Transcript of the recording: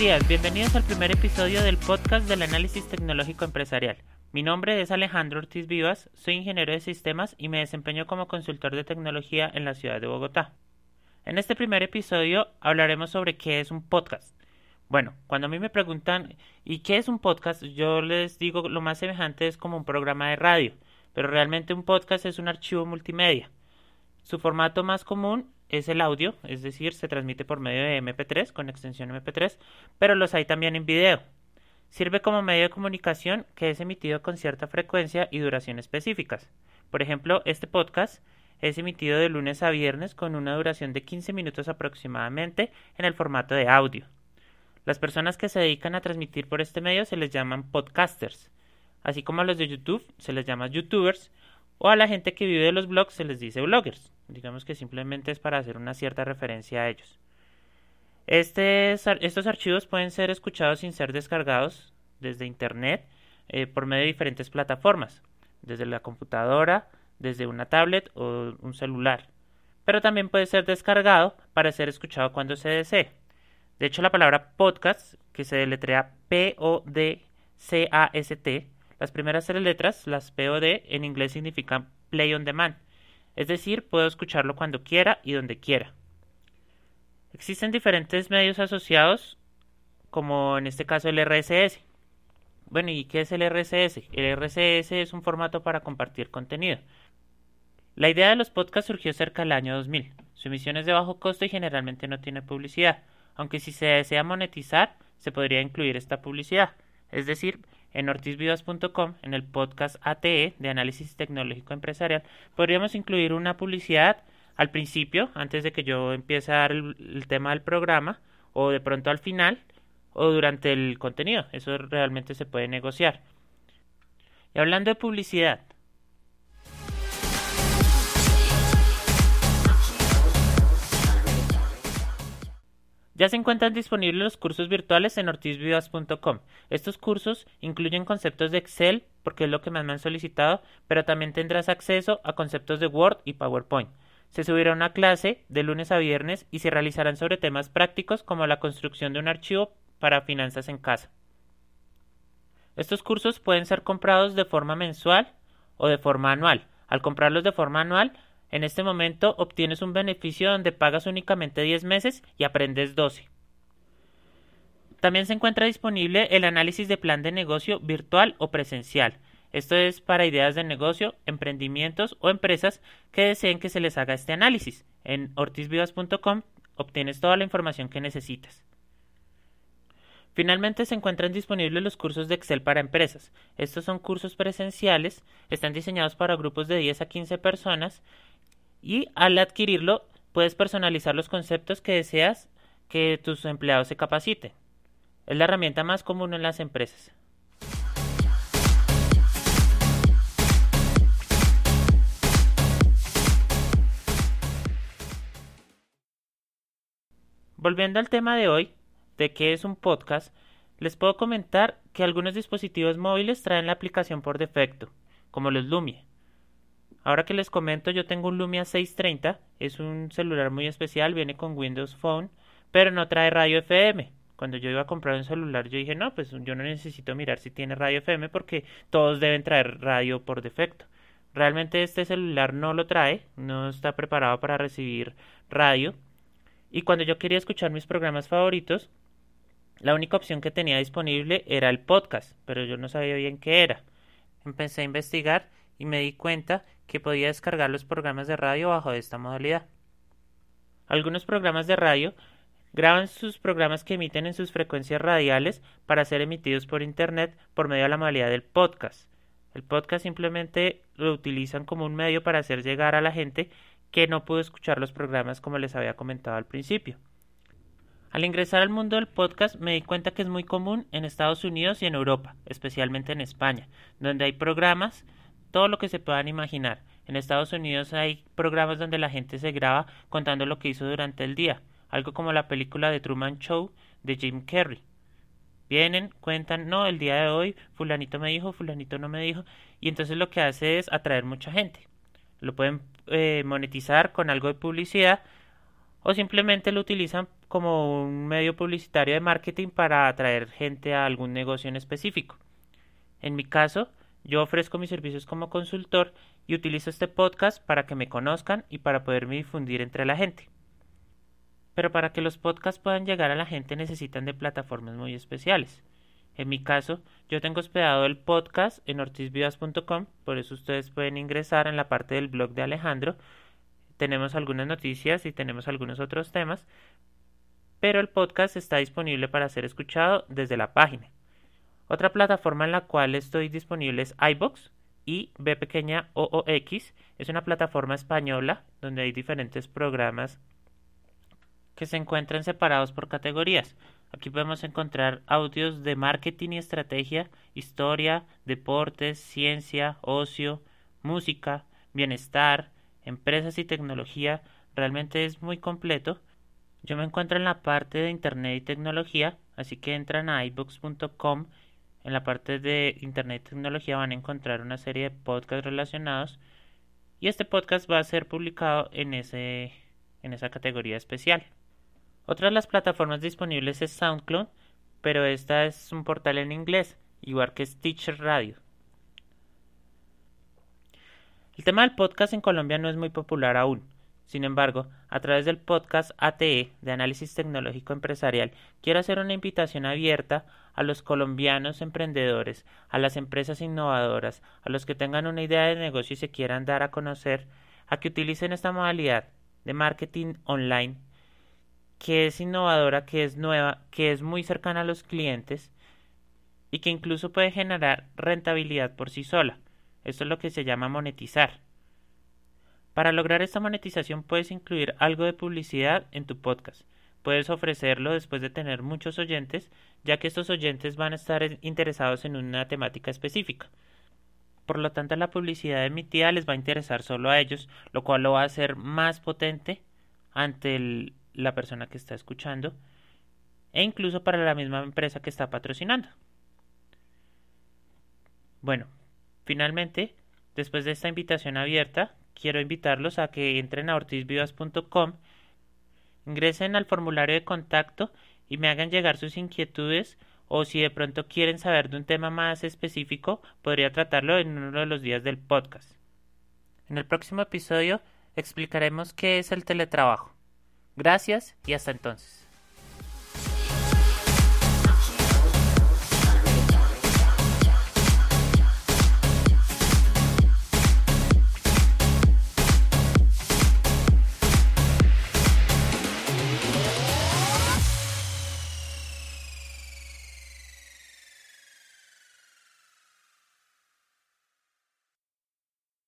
días, bienvenidos al primer episodio del podcast del análisis tecnológico empresarial. Mi nombre es Alejandro Ortiz Vivas, soy ingeniero de sistemas y me desempeño como consultor de tecnología en la ciudad de Bogotá. En este primer episodio hablaremos sobre qué es un podcast. Bueno, cuando a mí me preguntan ¿y qué es un podcast? Yo les digo lo más semejante es como un programa de radio, pero realmente un podcast es un archivo multimedia. Su formato más común es el audio, es decir, se transmite por medio de MP3 con extensión MP3, pero los hay también en video. Sirve como medio de comunicación que es emitido con cierta frecuencia y duración específicas. Por ejemplo, este podcast es emitido de lunes a viernes con una duración de 15 minutos aproximadamente en el formato de audio. Las personas que se dedican a transmitir por este medio se les llaman podcasters, así como a los de YouTube se les llama youtubers o a la gente que vive de los blogs se les dice bloggers. Digamos que simplemente es para hacer una cierta referencia a ellos. estos archivos pueden ser escuchados sin ser descargados desde Internet eh, por medio de diferentes plataformas, desde la computadora, desde una tablet o un celular. Pero también puede ser descargado para ser escuchado cuando se desee. De hecho, la palabra podcast, que se deletrea P-O-D-C-A-S-T, las primeras tres letras, las POD, en inglés significan play on demand, es decir, puedo escucharlo cuando quiera y donde quiera. Existen diferentes medios asociados, como en este caso el RSS. Bueno, ¿y qué es el RSS? El RSS es un formato para compartir contenido. La idea de los podcasts surgió cerca del año 2000. Su emisión es de bajo costo y generalmente no tiene publicidad, aunque si se desea monetizar, se podría incluir esta publicidad. Es decir, en ortizvivas.com, en el podcast ATE de Análisis Tecnológico Empresarial, podríamos incluir una publicidad al principio, antes de que yo empiece a dar el, tema del programa, o de pronto al final, o durante el contenido. Eso realmente se puede negociar. Y hablando de publicidad, Ya se encuentran disponibles los cursos virtuales en ortizvivas.com. Estos cursos incluyen conceptos de Excel, porque es lo que más me han solicitado, pero también tendrás acceso a conceptos de Word y PowerPoint. Se subirá una clase de lunes a viernes y se realizarán sobre temas prácticos como la construcción de un archivo para finanzas en casa. Estos cursos pueden ser comprados de forma mensual o de forma anual. Al comprarlos de forma anual, en este momento obtienes un beneficio donde pagas únicamente 10 meses y aprendes 12. También se encuentra disponible el análisis de plan de negocio virtual o presencial. Esto es para ideas de negocio, emprendimientos o empresas que deseen que se les haga este análisis. En ortizvivas.com obtienes toda la información que necesitas. Finalmente se encuentran disponibles los cursos de Excel para empresas. Estos son cursos presenciales, están diseñados para grupos de 10 a 15 personas y al adquirirlo puedes personalizar los conceptos que deseas que tus empleados se capaciten. Es la herramienta más común en las empresas. Volviendo al tema de hoy, de qué es un podcast, les puedo comentar que algunos dispositivos móviles traen la aplicación por defecto, como los Lumia. Ahora que les comento, yo tengo un Lumia 630, es un celular muy especial, viene con Windows Phone, pero no trae radio FM. Cuando yo iba a comprar un celular, yo dije, no, pues yo no necesito mirar si tiene radio FM porque todos deben traer radio por defecto. Realmente este celular no lo trae, no está preparado para recibir radio. Y cuando yo quería escuchar mis programas favoritos, la única opción que tenía disponible era el podcast, pero yo no sabía bien qué era. Empecé a investigar y me di cuenta que podía descargar los programas de radio bajo esta modalidad. Algunos programas de radio graban sus programas que emiten en sus frecuencias radiales para ser emitidos por Internet por medio de la modalidad del podcast. El podcast simplemente lo utilizan como un medio para hacer llegar a la gente que no pudo escuchar los programas como les había comentado al principio. Al ingresar al mundo del podcast me di cuenta que es muy común en Estados Unidos y en Europa, especialmente en España, donde hay programas todo lo que se puedan imaginar. En Estados Unidos hay programas donde la gente se graba contando lo que hizo durante el día, algo como la película de Truman Show de Jim Carrey. Vienen, cuentan, no, el día de hoy fulanito me dijo, fulanito no me dijo, y entonces lo que hace es atraer mucha gente. Lo pueden eh, monetizar con algo de publicidad o simplemente lo utilizan como un medio publicitario de marketing para atraer gente a algún negocio en específico. En mi caso, yo ofrezco mis servicios como consultor y utilizo este podcast para que me conozcan y para poderme difundir entre la gente. Pero para que los podcasts puedan llegar a la gente necesitan de plataformas muy especiales. En mi caso, yo tengo hospedado el podcast en ortizvivas.com, por eso ustedes pueden ingresar en la parte del blog de Alejandro. Tenemos algunas noticias y tenemos algunos otros temas, pero el podcast está disponible para ser escuchado desde la página. Otra plataforma en la cual estoy disponible es iBox y B pequeña OOX. Es una plataforma española donde hay diferentes programas que se encuentran separados por categorías. Aquí podemos encontrar audios de marketing y estrategia, historia, deportes, ciencia, ocio, música, bienestar, empresas y tecnología. Realmente es muy completo. Yo me encuentro en la parte de Internet y tecnología, así que entran a iBooks.com. En la parte de Internet y tecnología van a encontrar una serie de podcasts relacionados y este podcast va a ser publicado en, ese, en esa categoría especial. Otra de las plataformas disponibles es SoundCloud, pero esta es un portal en inglés, igual que Stitcher Radio. El tema del podcast en Colombia no es muy popular aún. Sin embargo, a través del podcast ATE de Análisis Tecnológico Empresarial, quiero hacer una invitación abierta a los colombianos emprendedores, a las empresas innovadoras, a los que tengan una idea de negocio y se quieran dar a conocer, a que utilicen esta modalidad de marketing online que es innovadora, que es nueva, que es muy cercana a los clientes y que incluso puede generar rentabilidad por sí sola. Esto es lo que se llama monetizar. Para lograr esta monetización puedes incluir algo de publicidad en tu podcast. Puedes ofrecerlo después de tener muchos oyentes, ya que estos oyentes van a estar interesados en una temática específica. Por lo tanto, la publicidad emitida les va a interesar solo a ellos, lo cual lo va a hacer más potente ante la persona que está escuchando e incluso para la misma empresa que está patrocinando. Bueno, finalmente, después de esta invitación abierta, quiero invitarlos a que entren a ortizvivas.com, ingresen al formulario de contacto y me hagan llegar sus inquietudes o si de pronto quieren saber de un tema más específico, podría tratarlo en uno de los días del podcast. En el próximo episodio explicaremos qué es el teletrabajo. Gracias y hasta entonces.